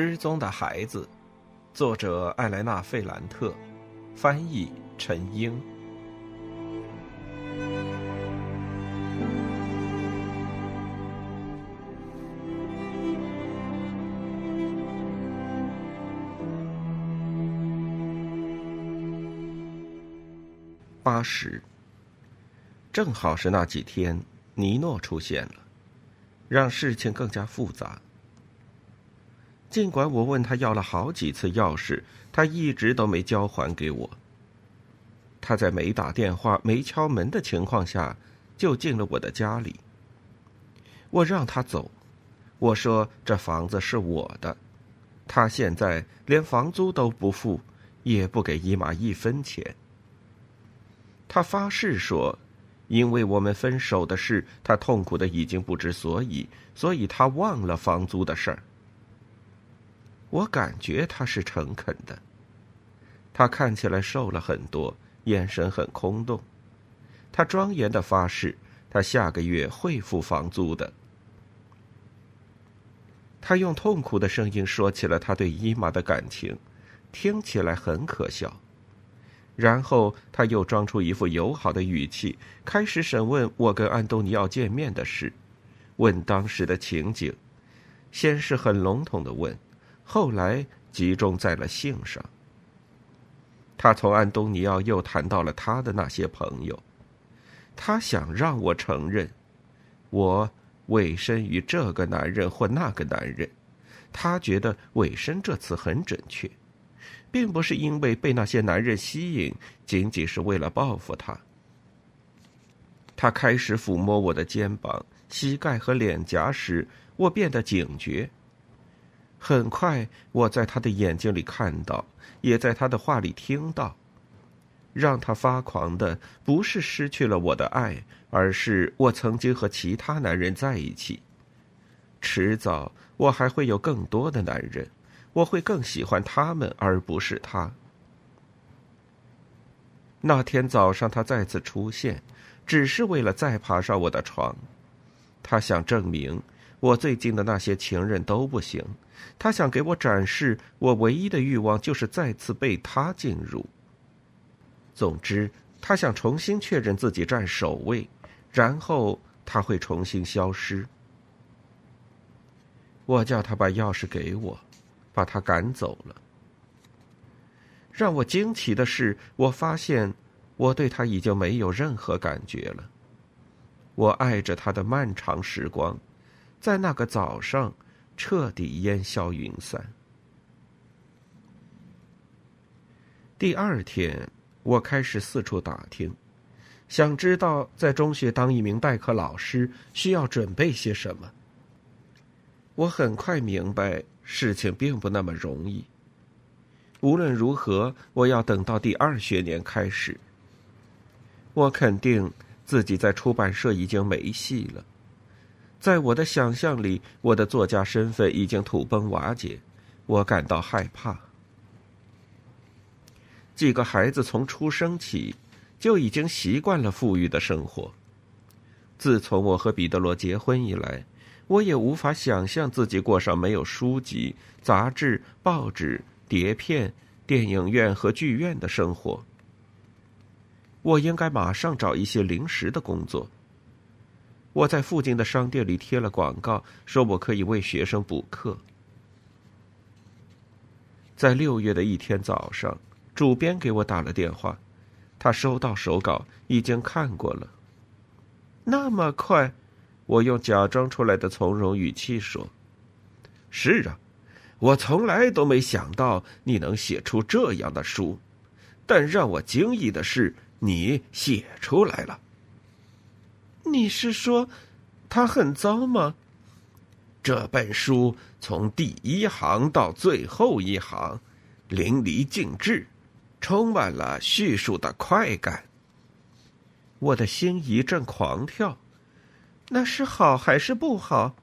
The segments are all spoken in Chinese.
失踪的孩子，作者艾莱娜·费兰特，翻译陈英。八十，正好是那几天，尼诺出现了，让事情更加复杂。尽管我问他要了好几次钥匙，他一直都没交还给我。他在没打电话、没敲门的情况下，就进了我的家里。我让他走，我说这房子是我的，他现在连房租都不付，也不给伊玛一分钱。他发誓说，因为我们分手的事，他痛苦的已经不知所以，所以他忘了房租的事儿。我感觉他是诚恳的。他看起来瘦了很多，眼神很空洞。他庄严的发誓，他下个月会付房租的。他用痛苦的声音说起了他对伊玛的感情，听起来很可笑。然后他又装出一副友好的语气，开始审问我跟安东尼奥见面的事，问当时的情景，先是很笼统的问。后来集中在了性上。他从安东尼奥又谈到了他的那些朋友，他想让我承认，我委身于这个男人或那个男人。他觉得“委身”这词很准确，并不是因为被那些男人吸引，仅仅是为了报复他。他开始抚摸我的肩膀、膝盖和脸颊时，我变得警觉。很快，我在他的眼睛里看到，也在他的话里听到，让他发狂的不是失去了我的爱，而是我曾经和其他男人在一起。迟早，我还会有更多的男人，我会更喜欢他们，而不是他。那天早上，他再次出现，只是为了再爬上我的床。他想证明。我最近的那些情人都不行，他想给我展示，我唯一的欲望就是再次被他进入。总之，他想重新确认自己占首位，然后他会重新消失。我叫他把钥匙给我，把他赶走了。让我惊奇的是，我发现我对他已经没有任何感觉了。我爱着他的漫长时光。在那个早上，彻底烟消云散。第二天，我开始四处打听，想知道在中学当一名代课老师需要准备些什么。我很快明白，事情并不那么容易。无论如何，我要等到第二学年开始。我肯定自己在出版社已经没戏了。在我的想象里，我的作家身份已经土崩瓦解，我感到害怕。几个孩子从出生起就已经习惯了富裕的生活。自从我和彼得罗结婚以来，我也无法想象自己过上没有书籍、杂志、报纸、碟片、电影院和剧院的生活。我应该马上找一些临时的工作。我在附近的商店里贴了广告，说我可以为学生补课。在六月的一天早上，主编给我打了电话，他收到手稿，已经看过了。那么快，我用假装出来的从容语气说：“是啊，我从来都没想到你能写出这样的书，但让我惊异的是，你写出来了。”你是说，他很糟吗？这本书从第一行到最后一行，淋漓尽致，充满了叙述的快感。我的心一阵狂跳。那是好还是不好？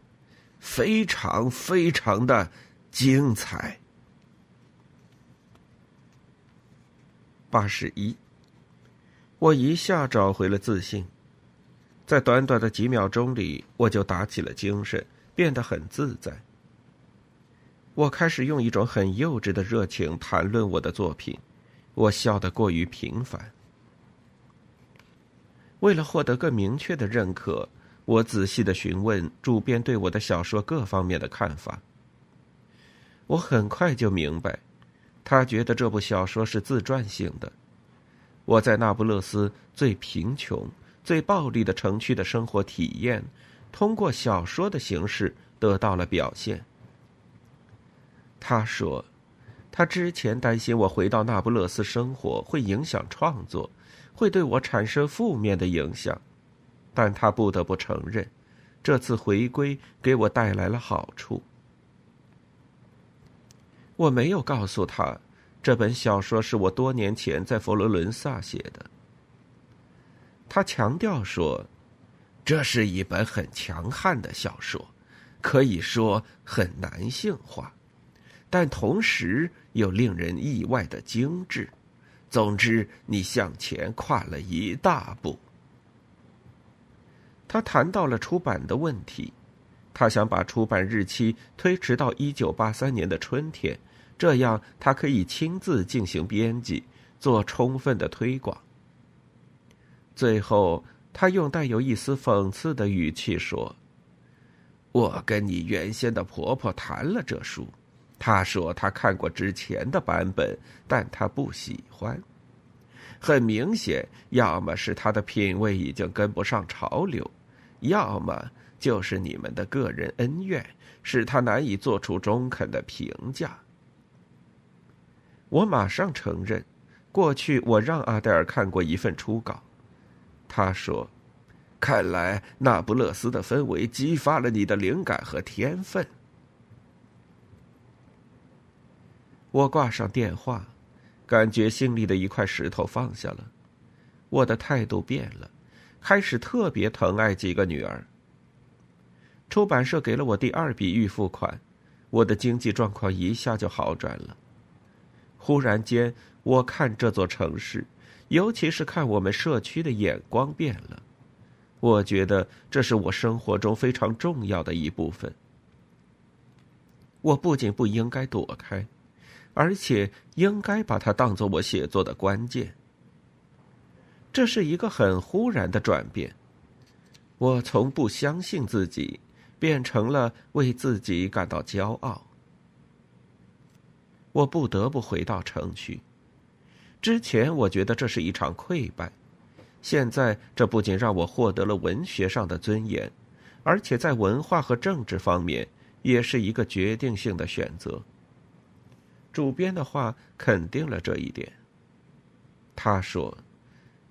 非常非常的精彩。八十一，我一下找回了自信。在短短的几秒钟里，我就打起了精神，变得很自在。我开始用一种很幼稚的热情谈论我的作品，我笑得过于频繁。为了获得更明确的认可，我仔细的询问主编对我的小说各方面的看法。我很快就明白，他觉得这部小说是自传性的。我在那不勒斯最贫穷、最暴力的城区的生活体验，通过小说的形式得到了表现。他说，他之前担心我回到那不勒斯生活会影响创作，会对我产生负面的影响，但他不得不承认，这次回归给我带来了好处。我没有告诉他，这本小说是我多年前在佛罗伦萨写的。他强调说，这是一本很强悍的小说，可以说很男性化。但同时又令人意外的精致。总之，你向前跨了一大步。他谈到了出版的问题，他想把出版日期推迟到一九八三年的春天，这样他可以亲自进行编辑，做充分的推广。最后，他用带有一丝讽刺的语气说：“我跟你原先的婆婆谈了这书。”她说她看过之前的版本，但她不喜欢。很明显，要么是她的品味已经跟不上潮流，要么就是你们的个人恩怨使他难以做出中肯的评价。我马上承认，过去我让阿黛尔看过一份初稿。他说：“看来那不勒斯的氛围激发了你的灵感和天分。”我挂上电话，感觉心里的一块石头放下了。我的态度变了，开始特别疼爱几个女儿。出版社给了我第二笔预付款，我的经济状况一下就好转了。忽然间，我看这座城市，尤其是看我们社区的眼光变了。我觉得这是我生活中非常重要的一部分。我不仅不应该躲开。而且应该把它当做我写作的关键。这是一个很忽然的转变，我从不相信自己，变成了为自己感到骄傲。我不得不回到城区。之前我觉得这是一场溃败，现在这不仅让我获得了文学上的尊严，而且在文化和政治方面也是一个决定性的选择。主编的话肯定了这一点。他说：“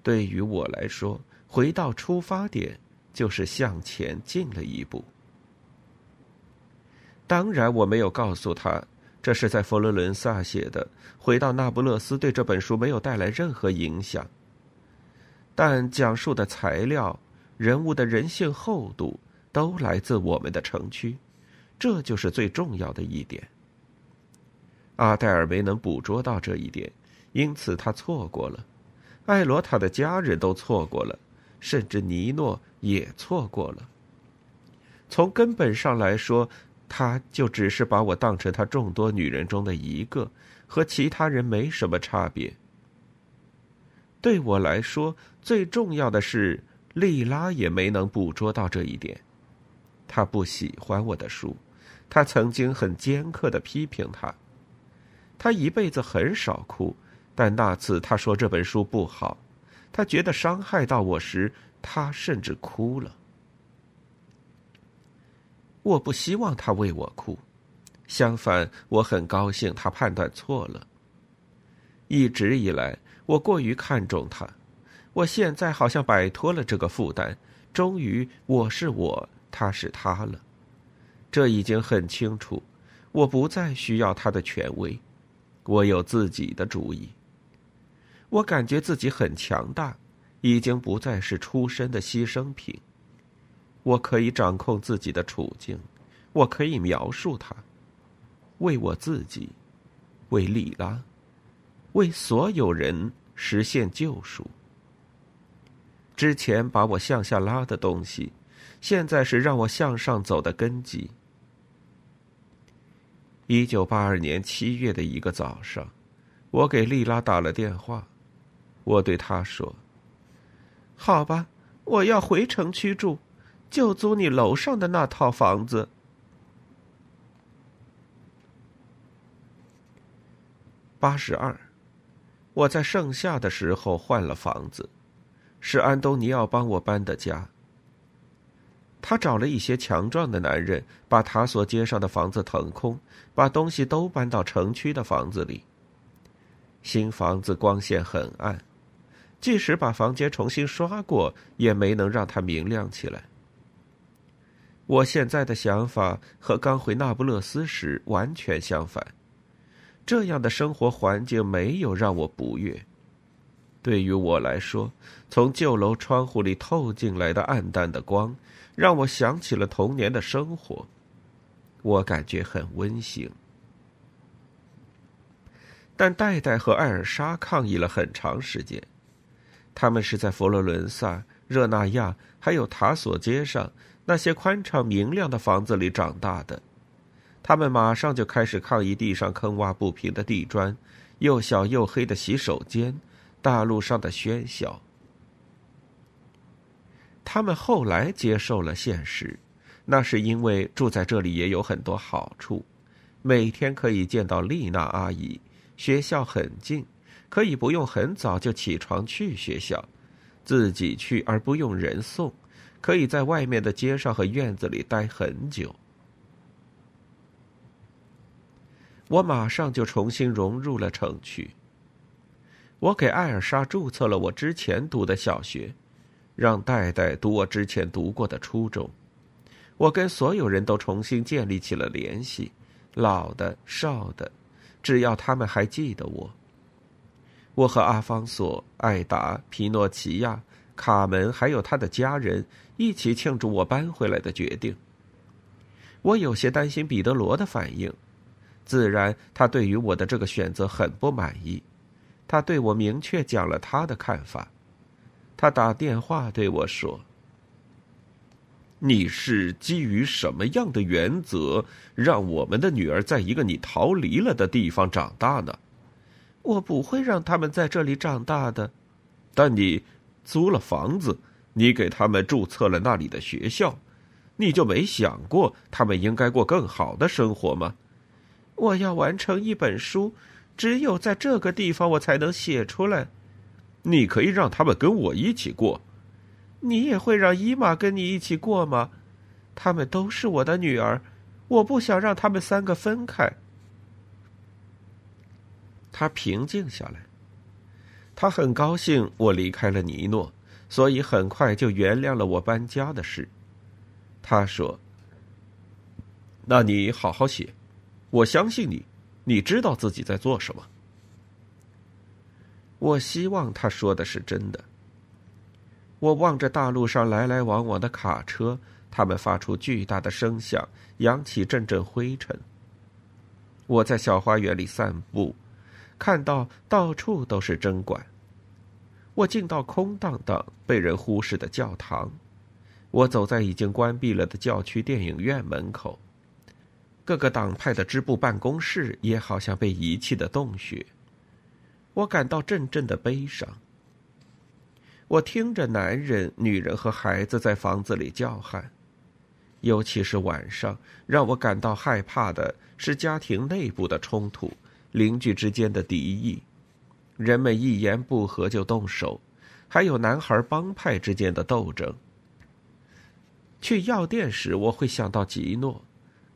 对于我来说，回到出发点就是向前进了一步。”当然，我没有告诉他这是在佛罗伦萨写的，回到那不勒斯对这本书没有带来任何影响。但讲述的材料、人物的人性厚度都来自我们的城区，这就是最重要的一点。阿黛尔没能捕捉到这一点，因此他错过了。艾罗塔的家人都错过了，甚至尼诺也错过了。从根本上来说，他就只是把我当成他众多女人中的一个，和其他人没什么差别。对我来说，最重要的是，莉拉也没能捕捉到这一点。他不喜欢我的书，他曾经很尖刻的批评他。他一辈子很少哭，但那次他说这本书不好，他觉得伤害到我时，他甚至哭了。我不希望他为我哭，相反，我很高兴他判断错了。一直以来，我过于看重他，我现在好像摆脱了这个负担，终于我是我，他是他了。这已经很清楚，我不再需要他的权威。我有自己的主意。我感觉自己很强大，已经不再是出身的牺牲品。我可以掌控自己的处境，我可以描述它，为我自己，为莉拉，为所有人实现救赎。之前把我向下拉的东西，现在是让我向上走的根基。一九八二年七月的一个早上，我给丽拉打了电话，我对她说：“好吧，我要回城区住，就租你楼上的那套房子。”八十二，我在盛夏的时候换了房子，是安东尼奥帮我搬的家。他找了一些强壮的男人，把塔索街上的房子腾空，把东西都搬到城区的房子里。新房子光线很暗，即使把房间重新刷过，也没能让它明亮起来。我现在的想法和刚回那不勒斯时完全相反。这样的生活环境没有让我不悦。对于我来说，从旧楼窗户里透进来的暗淡的光。让我想起了童年的生活，我感觉很温馨。但戴戴和艾尔莎抗议了很长时间，他们是在佛罗伦萨、热那亚还有塔索街上那些宽敞明亮的房子里长大的，他们马上就开始抗议地上坑洼不平的地砖、又小又黑的洗手间、大路上的喧嚣。他们后来接受了现实，那是因为住在这里也有很多好处：每天可以见到丽娜阿姨，学校很近，可以不用很早就起床去学校，自己去而不用人送，可以在外面的街上和院子里待很久。我马上就重新融入了城区。我给艾尔莎注册了我之前读的小学。让戴戴读我之前读过的初中，我跟所有人都重新建立起了联系，老的、少的，只要他们还记得我。我和阿方索、艾达、皮诺奇亚、卡门还有他的家人一起庆祝我搬回来的决定。我有些担心彼得罗的反应，自然他对于我的这个选择很不满意，他对我明确讲了他的看法。他打电话对我说：“你是基于什么样的原则，让我们的女儿在一个你逃离了的地方长大呢？我不会让他们在这里长大的。但你租了房子，你给他们注册了那里的学校，你就没想过他们应该过更好的生活吗？我要完成一本书，只有在这个地方我才能写出来。”你可以让他们跟我一起过，你也会让伊玛跟你一起过吗？他们都是我的女儿，我不想让他们三个分开。他平静下来，他很高兴我离开了尼诺，所以很快就原谅了我搬家的事。他说：“那你好好写，我相信你，你知道自己在做什么。”我希望他说的是真的。我望着大路上来来往往的卡车，他们发出巨大的声响，扬起阵阵灰尘。我在小花园里散步，看到到处都是针管。我进到空荡荡、被人忽视的教堂。我走在已经关闭了的教区电影院门口，各个党派的支部办公室也好像被遗弃的洞穴。我感到阵阵的悲伤。我听着男人、女人和孩子在房子里叫喊，尤其是晚上，让我感到害怕的是家庭内部的冲突、邻居之间的敌意，人们一言不合就动手，还有男孩帮派之间的斗争。去药店时，我会想到吉诺，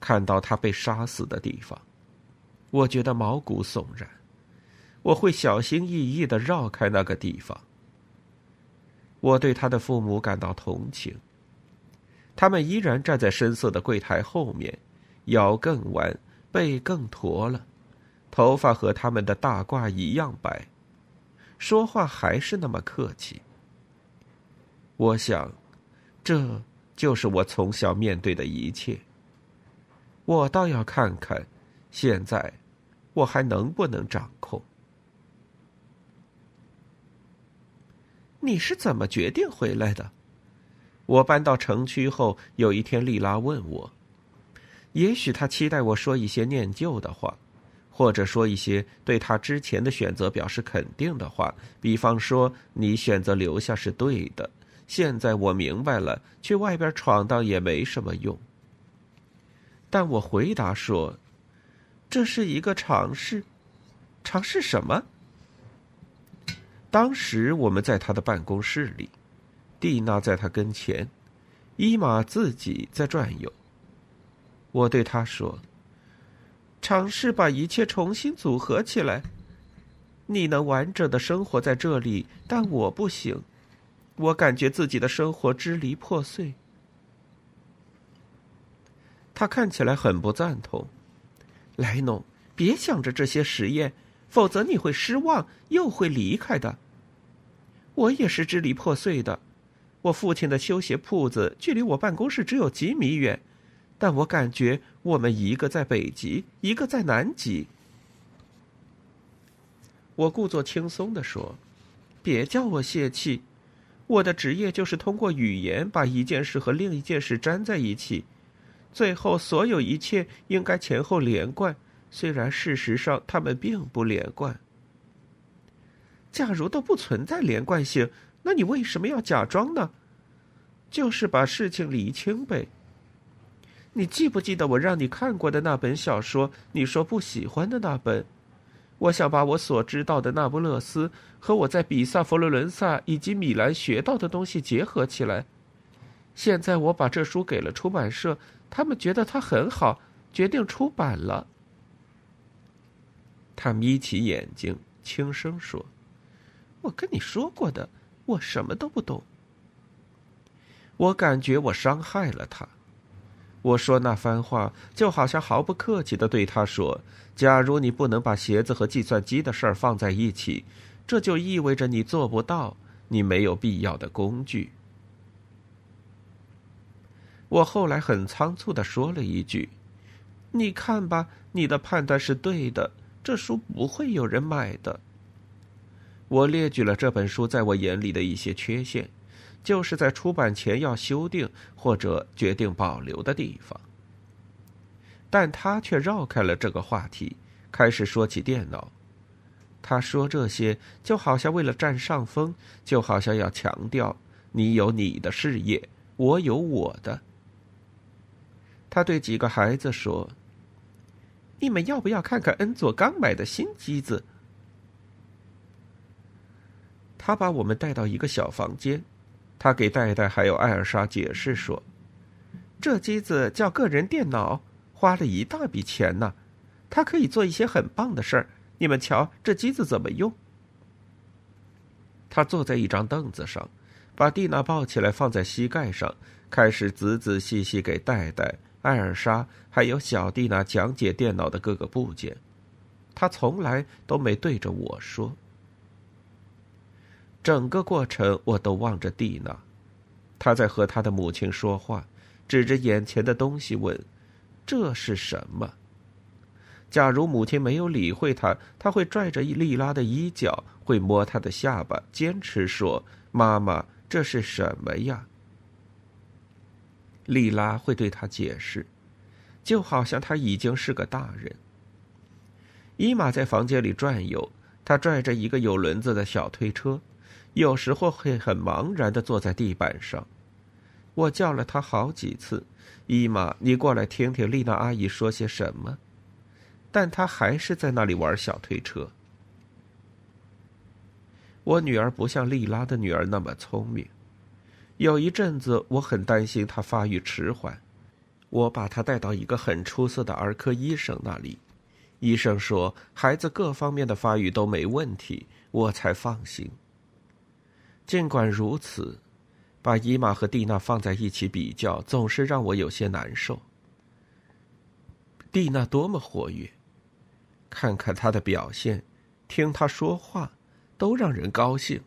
看到他被杀死的地方，我觉得毛骨悚然。我会小心翼翼的绕开那个地方。我对他的父母感到同情。他们依然站在深色的柜台后面，腰更弯，背更驼了，头发和他们的大褂一样白，说话还是那么客气。我想，这就是我从小面对的一切。我倒要看看，现在我还能不能掌控。你是怎么决定回来的？我搬到城区后，有一天，丽拉问我：“也许他期待我说一些念旧的话，或者说一些对他之前的选择表示肯定的话，比方说“你选择留下是对的”。现在我明白了，去外边闯荡也没什么用。但我回答说：“这是一个尝试，尝试什么？”当时我们在他的办公室里，蒂娜在他跟前，伊玛自己在转悠。我对他说：“尝试把一切重新组合起来。你能完整的生活在这里，但我不行。我感觉自己的生活支离破碎。”他看起来很不赞同。莱农，别想着这些实验。否则你会失望，又会离开的。我也是支离破碎的。我父亲的修鞋铺子距离我办公室只有几米远，但我感觉我们一个在北极，一个在南极。我故作轻松的说：“别叫我泄气，我的职业就是通过语言把一件事和另一件事粘在一起，最后所有一切应该前后连贯。”虽然事实上他们并不连贯。假如都不存在连贯性，那你为什么要假装呢？就是把事情理清呗。你记不记得我让你看过的那本小说？你说不喜欢的那本？我想把我所知道的那不勒斯和我在比萨、佛罗伦萨以及米兰学到的东西结合起来。现在我把这书给了出版社，他们觉得它很好，决定出版了。他眯起眼睛，轻声说：“我跟你说过的，我什么都不懂。”我感觉我伤害了他。我说那番话，就好像毫不客气的对他说：“假如你不能把鞋子和计算机的事儿放在一起，这就意味着你做不到，你没有必要的工具。”我后来很仓促的说了一句：“你看吧，你的判断是对的。”这书不会有人买的。我列举了这本书在我眼里的一些缺陷，就是在出版前要修订或者决定保留的地方。但他却绕开了这个话题，开始说起电脑。他说这些就好像为了占上风，就好像要强调你有你的事业，我有我的。他对几个孩子说。你们要不要看看恩佐刚买的新机子？他把我们带到一个小房间，他给戴戴还有艾尔莎解释说：“这机子叫个人电脑，花了一大笔钱呢。它可以做一些很棒的事儿。你们瞧，这机子怎么用？”他坐在一张凳子上，把蒂娜抱起来放在膝盖上，开始仔仔细细给戴戴。艾尔莎还有小蒂娜讲解电脑的各个部件，他从来都没对着我说。整个过程我都望着蒂娜，她在和她的母亲说话，指着眼前的东西问：“这是什么？”假如母亲没有理会她，他会拽着莉拉的衣角，会摸她的下巴，坚持说：“妈妈，这是什么呀？”莉拉会对他解释，就好像他已经是个大人。伊玛在房间里转悠，他拽着一个有轮子的小推车，有时候会很茫然的坐在地板上。我叫了他好几次：“伊玛，你过来听听丽娜阿姨说些什么。”但他还是在那里玩小推车。我女儿不像丽拉的女儿那么聪明。有一阵子，我很担心她发育迟缓，我把她带到一个很出色的儿科医生那里，医生说孩子各方面的发育都没问题，我才放心。尽管如此，把伊玛和蒂娜放在一起比较，总是让我有些难受。蒂娜多么活跃，看看她的表现，听她说话，都让人高兴。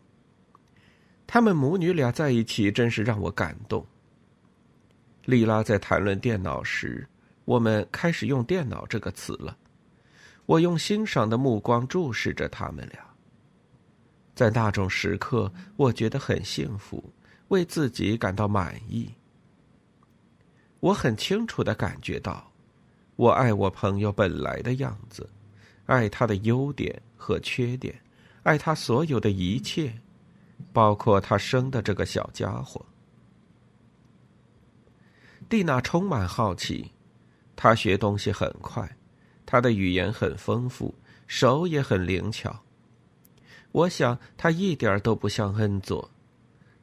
他们母女俩在一起，真是让我感动。莉拉在谈论电脑时，我们开始用“电脑”这个词了。我用欣赏的目光注视着他们俩。在那种时刻，我觉得很幸福，为自己感到满意。我很清楚的感觉到，我爱我朋友本来的样子，爱他的优点和缺点，爱他所有的一切，包括他生的这个小家伙。蒂娜充满好奇，她学东西很快，她的语言很丰富，手也很灵巧。我想他一点都不像恩佐，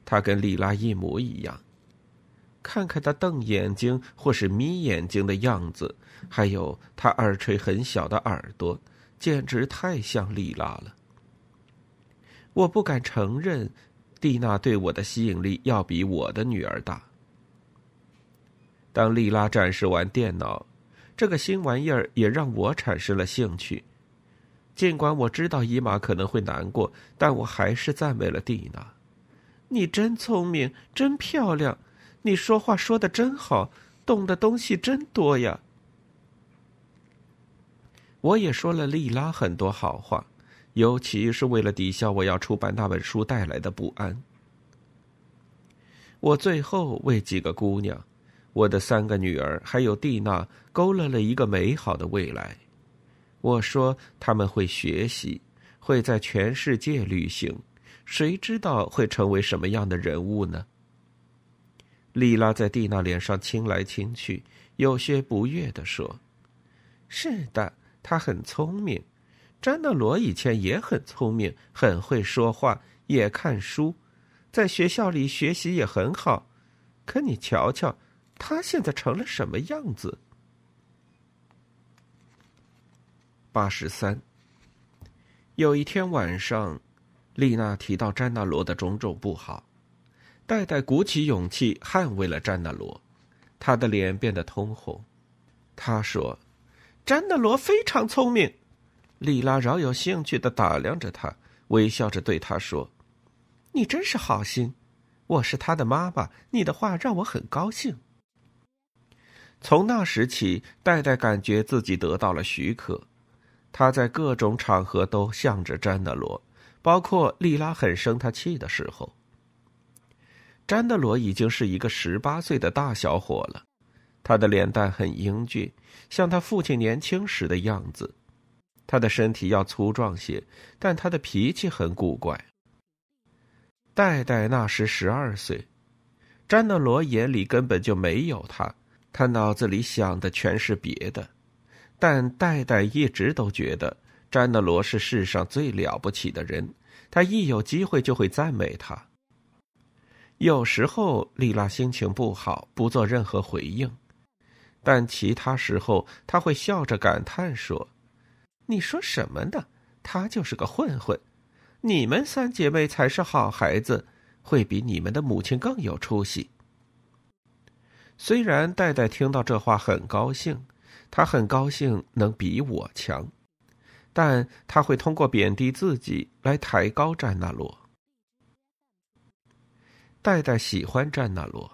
他跟莉拉一模一样。看看他瞪眼睛或是眯眼睛的样子，还有他耳垂很小的耳朵，简直太像莉拉了。我不敢承认，蒂娜对我的吸引力要比我的女儿大。当莉拉展示完电脑，这个新玩意儿也让我产生了兴趣。尽管我知道伊玛可能会难过，但我还是赞美了蒂娜：“你真聪明，真漂亮，你说话说的真好，懂的东西真多呀。”我也说了莉拉很多好话，尤其是为了抵消我要出版那本书带来的不安。我最后为几个姑娘。我的三个女儿还有蒂娜勾勒了一个美好的未来。我说他们会学习，会在全世界旅行，谁知道会成为什么样的人物呢？莉拉在蒂娜脸上亲来亲去，有些不悦地说：“是的，他很聪明。詹纳罗以前也很聪明，很会说话，也看书，在学校里学习也很好。可你瞧瞧。”他现在成了什么样子？八十三。有一天晚上，丽娜提到詹纳罗的种种不好，戴戴鼓起勇气捍卫了詹纳罗，他的脸变得通红。他说：“詹纳罗非常聪明。”丽拉饶有兴趣的打量着他，微笑着对他说：“你真是好心，我是他的妈妈，你的话让我很高兴。”从那时起，戴戴感觉自己得到了许可。他在各种场合都向着詹德罗，包括莉拉很生他气的时候。詹德罗已经是一个十八岁的大小伙了，他的脸蛋很英俊，像他父亲年轻时的样子。他的身体要粗壮些，但他的脾气很古怪。戴戴那时十二岁，詹德罗眼里根本就没有他。他脑子里想的全是别的，但戴戴一直都觉得詹德罗是世上最了不起的人。他一有机会就会赞美他。有时候丽拉心情不好，不做任何回应，但其他时候他会笑着感叹说：“你说什么呢？他就是个混混。你们三姐妹才是好孩子，会比你们的母亲更有出息。”虽然戴戴听到这话很高兴，他很高兴能比我强，但他会通过贬低自己来抬高詹纳罗。戴戴喜欢詹纳罗，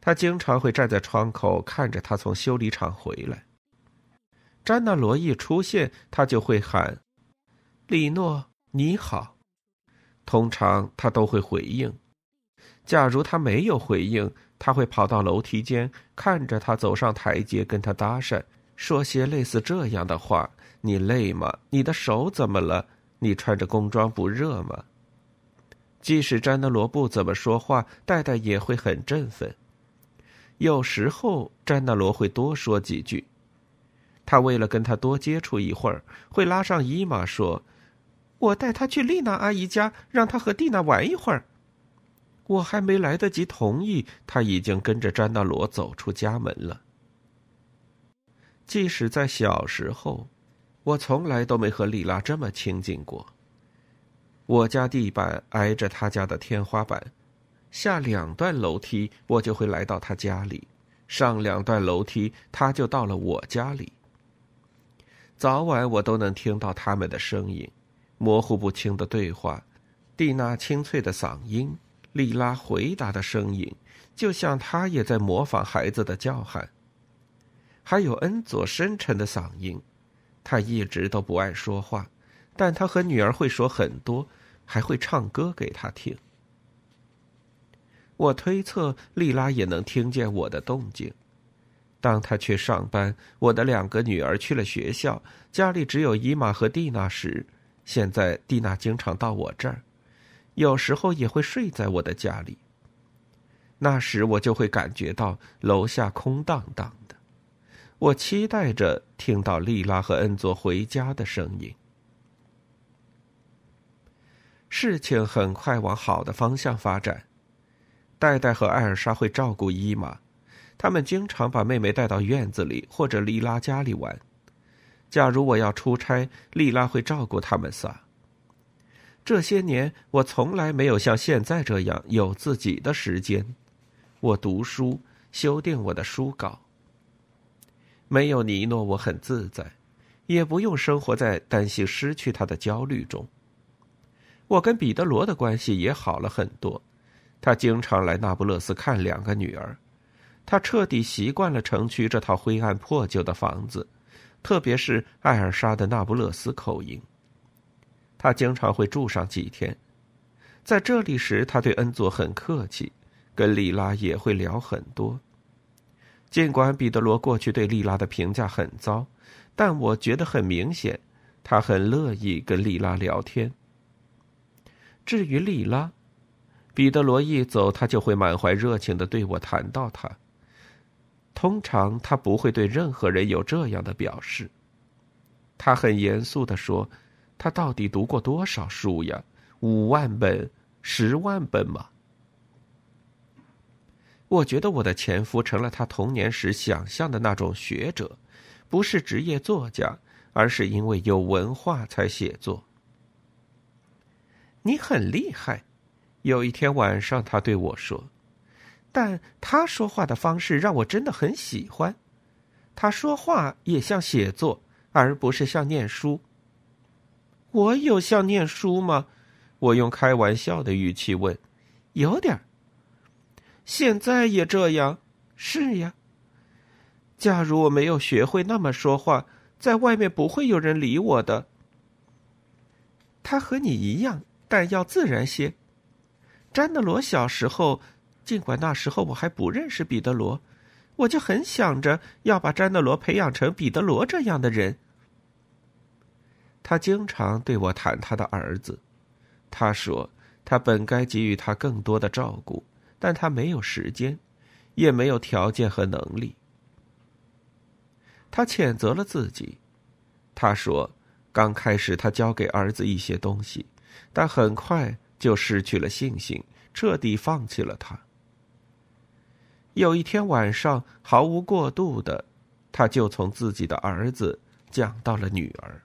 他经常会站在窗口看着他从修理厂回来。詹纳罗一出现，他就会喊：“李诺，你好。”通常他都会回应。假如他没有回应，他会跑到楼梯间，看着他走上台阶，跟他搭讪，说些类似这样的话：“你累吗？你的手怎么了？你穿着工装不热吗？”即使詹德罗不怎么说话，戴戴也会很振奋。有时候，詹德罗会多说几句。他为了跟他多接触一会儿，会拉上伊玛说：“我带他去丽娜阿姨家，让他和蒂娜玩一会儿。”我还没来得及同意，他已经跟着詹纳罗走出家门了。即使在小时候，我从来都没和莉拉这么亲近过。我家地板挨着他家的天花板，下两段楼梯我就会来到他家里，上两段楼梯他就到了我家里。早晚我都能听到他们的声音，模糊不清的对话，蒂娜清脆的嗓音。莉拉回答的声音，就像她也在模仿孩子的叫喊。还有恩佐深沉的嗓音，他一直都不爱说话，但他和女儿会说很多，还会唱歌给他听。我推测莉拉也能听见我的动静。当他去上班，我的两个女儿去了学校，家里只有伊玛和蒂娜时，现在蒂娜经常到我这儿，有时候也会睡在我的家里。那时我就会感觉到楼下空荡荡的，我期待着听到莉拉和恩佐回家的声音。事情很快往好的方向发展，戴戴和艾尔莎会照顾伊玛，他们经常把妹妹带到院子里或者莉拉家里玩。假如我要出差，莉拉会照顾他们仨。这些年，我从来没有像现在这样有自己的时间。我读书，修订我的书稿。没有尼诺，我很自在，也不用生活在担心失去他的焦虑中。我跟彼得罗的关系也好了很多，他经常来那不勒斯看两个女儿，他彻底习惯了城区这套灰暗破旧的房子，特别是艾尔莎的那不勒斯口音。他经常会住上几天，在这里时，他对恩佐很客气。跟莉拉也会聊很多，尽管彼得罗过去对莉拉的评价很糟，但我觉得很明显，他很乐意跟莉拉聊天。至于莉拉，彼得罗一走，他就会满怀热情的对我谈到他。通常他不会对任何人有这样的表示。他很严肃的说：“他到底读过多少书呀？五万本、十万本吗？”我觉得我的前夫成了他童年时想象的那种学者，不是职业作家，而是因为有文化才写作。你很厉害，有一天晚上他对我说，但他说话的方式让我真的很喜欢，他说话也像写作，而不是像念书。我有像念书吗？我用开玩笑的语气问，有点。现在也这样，是呀。假如我没有学会那么说话，在外面不会有人理我的。他和你一样，但要自然些。詹德罗小时候，尽管那时候我还不认识彼得罗，我就很想着要把詹德罗培养成彼得罗这样的人。他经常对我谈他的儿子，他说他本该给予他更多的照顾。但他没有时间，也没有条件和能力。他谴责了自己，他说：“刚开始他教给儿子一些东西，但很快就失去了信心，彻底放弃了他。”有一天晚上，毫无过度的，他就从自己的儿子讲到了女儿。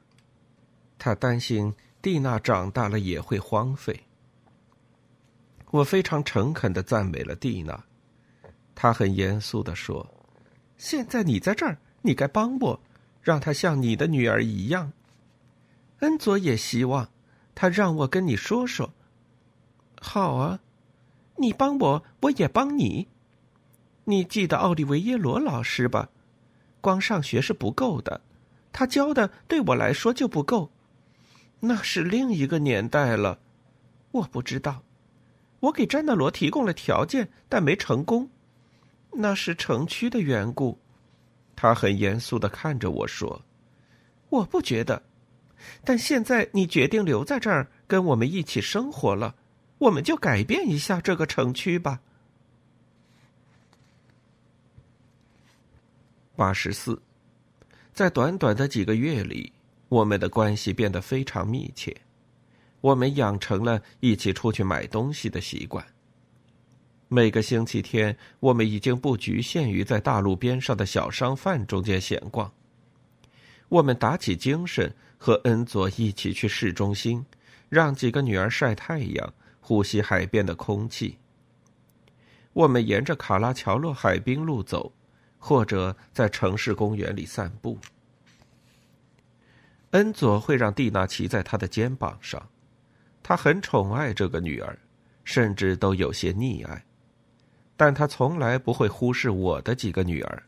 他担心蒂娜长大了也会荒废。我非常诚恳的赞美了蒂娜，她很严肃的说：“现在你在这儿，你该帮我，让她像你的女儿一样。”恩佐也希望，他让我跟你说说。好啊，你帮我，我也帮你。你记得奥利维耶罗老师吧？光上学是不够的，他教的对我来说就不够。那是另一个年代了，我不知道。我给詹德罗提供了条件，但没成功，那是城区的缘故。他很严肃的看着我说：“我不觉得，但现在你决定留在这儿跟我们一起生活了，我们就改变一下这个城区吧。”八十四，在短短的几个月里，我们的关系变得非常密切。我们养成了一起出去买东西的习惯。每个星期天，我们已经不局限于在大路边上的小商贩中间闲逛。我们打起精神，和恩佐一起去市中心，让几个女儿晒太阳，呼吸海边的空气。我们沿着卡拉乔洛海滨路走，或者在城市公园里散步。恩佐会让蒂娜骑在他的肩膀上。他很宠爱这个女儿，甚至都有些溺爱，但他从来不会忽视我的几个女儿。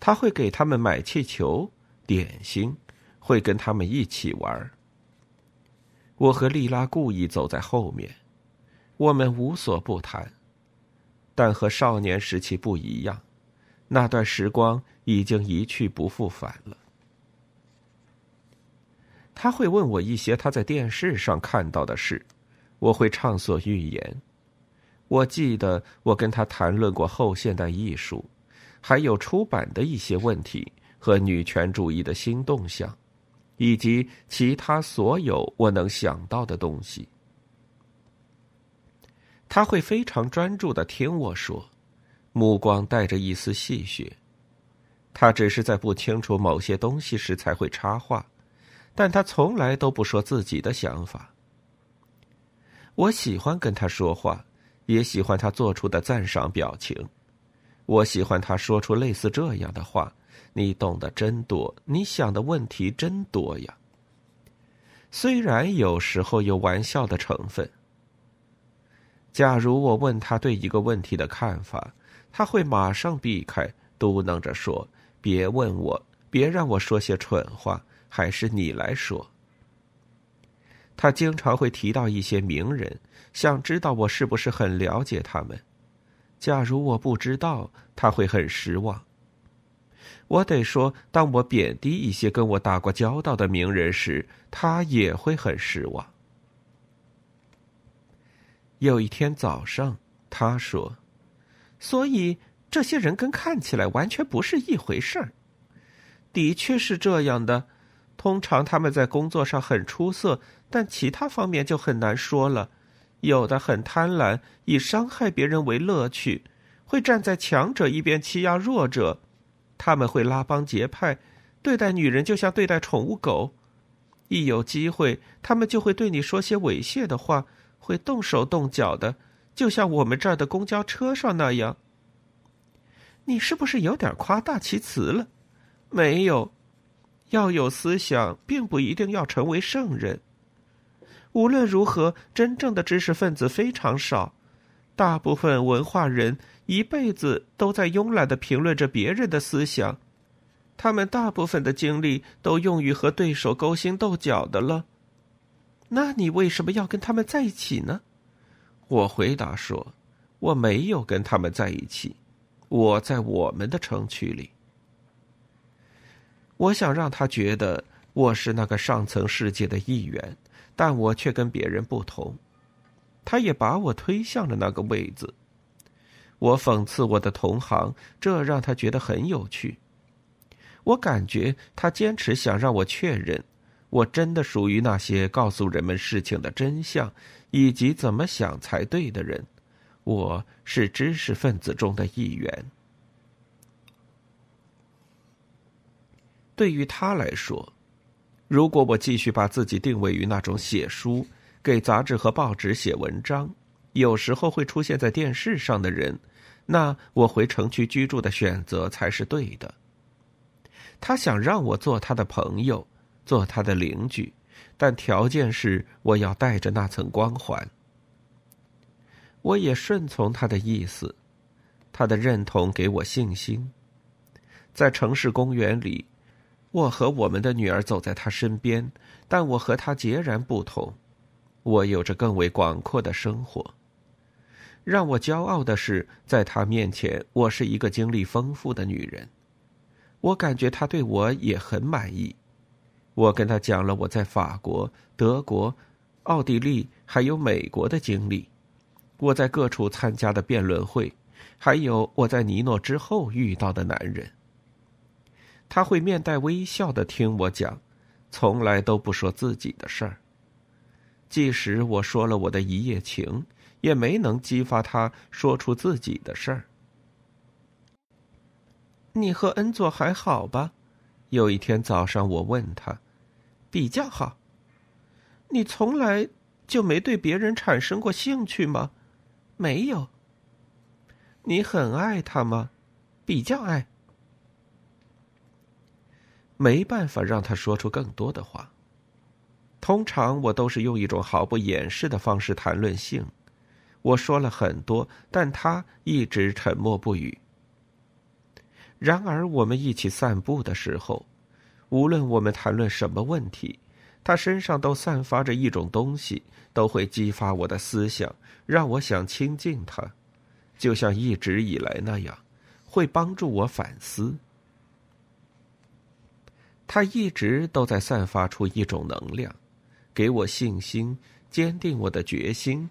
他会给他们买气球、点心，会跟他们一起玩。我和丽拉故意走在后面，我们无所不谈，但和少年时期不一样，那段时光已经一去不复返了。他会问我一些他在电视上看到的事，我会畅所欲言。我记得我跟他谈论过后现代艺术，还有出版的一些问题和女权主义的新动向，以及其他所有我能想到的东西。他会非常专注的听我说，目光带着一丝戏谑。他只是在不清楚某些东西时才会插话，但他从来都不说自己的想法。我喜欢跟他说话。也喜欢他做出的赞赏表情，我喜欢他说出类似这样的话：“你懂得真多，你想的问题真多呀。”虽然有时候有玩笑的成分。假如我问他对一个问题的看法，他会马上避开，嘟囔着说：“别问我，别让我说些蠢话，还是你来说。”他经常会提到一些名人，想知道我是不是很了解他们。假如我不知道，他会很失望。我得说，当我贬低一些跟我打过交道的名人时，他也会很失望。有一天早上，他说：“所以这些人跟看起来完全不是一回事儿。”的确是这样的。通常他们在工作上很出色，但其他方面就很难说了。有的很贪婪，以伤害别人为乐趣，会站在强者一边欺压弱者。他们会拉帮结派，对待女人就像对待宠物狗。一有机会，他们就会对你说些猥亵的话，会动手动脚的，就像我们这儿的公交车上那样。你是不是有点夸大其词了？没有。要有思想，并不一定要成为圣人。无论如何，真正的知识分子非常少，大部分文化人一辈子都在慵懒的评论着别人的思想，他们大部分的精力都用于和对手勾心斗角的了。那你为什么要跟他们在一起呢？我回答说：“我没有跟他们在一起，我在我们的城区里。”我想让他觉得我是那个上层世界的一员，但我却跟别人不同。他也把我推向了那个位子。我讽刺我的同行，这让他觉得很有趣。我感觉他坚持想让我确认，我真的属于那些告诉人们事情的真相以及怎么想才对的人。我是知识分子中的一员。对于他来说，如果我继续把自己定位于那种写书、给杂志和报纸写文章、有时候会出现在电视上的人，那我回城区居住的选择才是对的。他想让我做他的朋友，做他的邻居，但条件是我要带着那层光环。我也顺从他的意思，他的认同给我信心，在城市公园里。我和我们的女儿走在他身边，但我和他截然不同。我有着更为广阔的生活。让我骄傲的是，在他面前，我是一个经历丰富的女人。我感觉他对我也很满意。我跟他讲了我在法国、德国、奥地利还有美国的经历，我在各处参加的辩论会，还有我在尼诺之后遇到的男人。他会面带微笑的听我讲，从来都不说自己的事儿。即使我说了我的一夜情，也没能激发他说出自己的事儿。你和恩佐还好吧？有一天早上，我问他：“比较好。”你从来就没对别人产生过兴趣吗？没有。你很爱他吗？比较爱。没办法让他说出更多的话。通常我都是用一种毫不掩饰的方式谈论性。我说了很多，但他一直沉默不语。然而，我们一起散步的时候，无论我们谈论什么问题，他身上都散发着一种东西，都会激发我的思想，让我想亲近他，就像一直以来那样。会帮助我反思。他一直都在散发出一种能量，给我信心，坚定我的决心，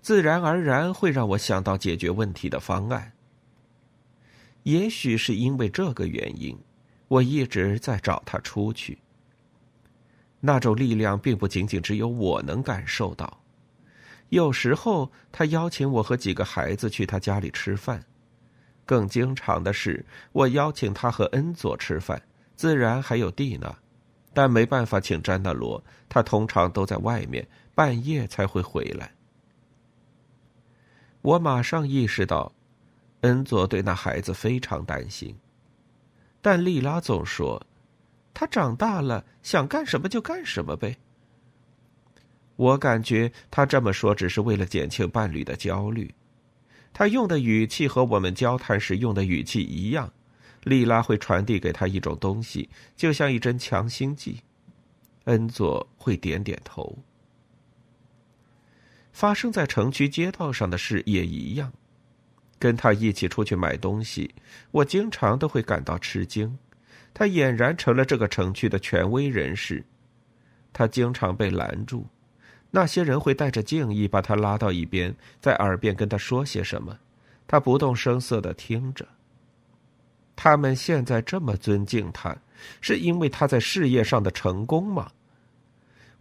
自然而然会让我想到解决问题的方案。也许是因为这个原因，我一直在找他出去。那种力量并不仅仅只有我能感受到。有时候，他邀请我和几个孩子去他家里吃饭；更经常的是，我邀请他和恩佐吃饭，自然还有蒂娜。但没办法请詹纳罗，他通常都在外面，半夜才会回来。我马上意识到，恩佐对那孩子非常担心，但莉拉总说。他长大了，想干什么就干什么呗。我感觉他这么说只是为了减轻伴侣的焦虑。他用的语气和我们交谈时用的语气一样。莉拉会传递给他一种东西，就像一针强心剂。恩佐会点点头。发生在城区街道上的事也一样。跟他一起出去买东西，我经常都会感到吃惊。他俨然成了这个城区的权威人士，他经常被拦住，那些人会带着敬意把他拉到一边，在耳边跟他说些什么，他不动声色的听着。他们现在这么尊敬他，是因为他在事业上的成功吗？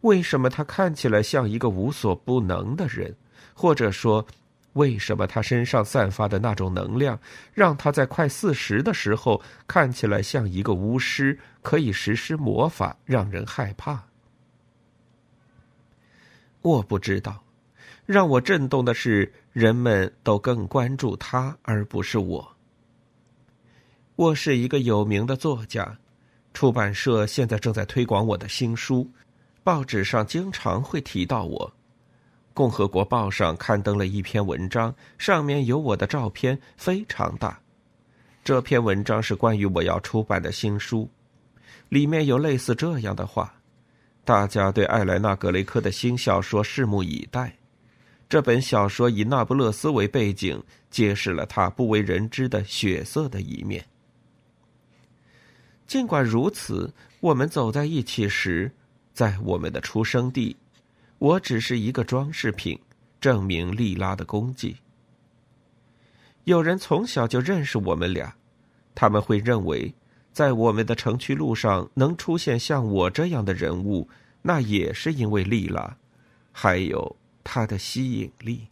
为什么他看起来像一个无所不能的人，或者说？为什么他身上散发的那种能量，让他在快四十的时候看起来像一个巫师，可以实施魔法，让人害怕？我不知道。让我震动的是，人们都更关注他，而不是我。我是一个有名的作家，出版社现在正在推广我的新书，报纸上经常会提到我。共和国报上刊登了一篇文章，上面有我的照片，非常大。这篇文章是关于我要出版的新书，里面有类似这样的话：大家对艾莱娜·格雷科的新小说拭目以待。这本小说以那不勒斯为背景，揭示了他不为人知的血色的一面。尽管如此，我们走在一起时，在我们的出生地。我只是一个装饰品，证明莉拉的功绩。有人从小就认识我们俩，他们会认为，在我们的城区路上能出现像我这样的人物，那也是因为莉拉，还有她的吸引力。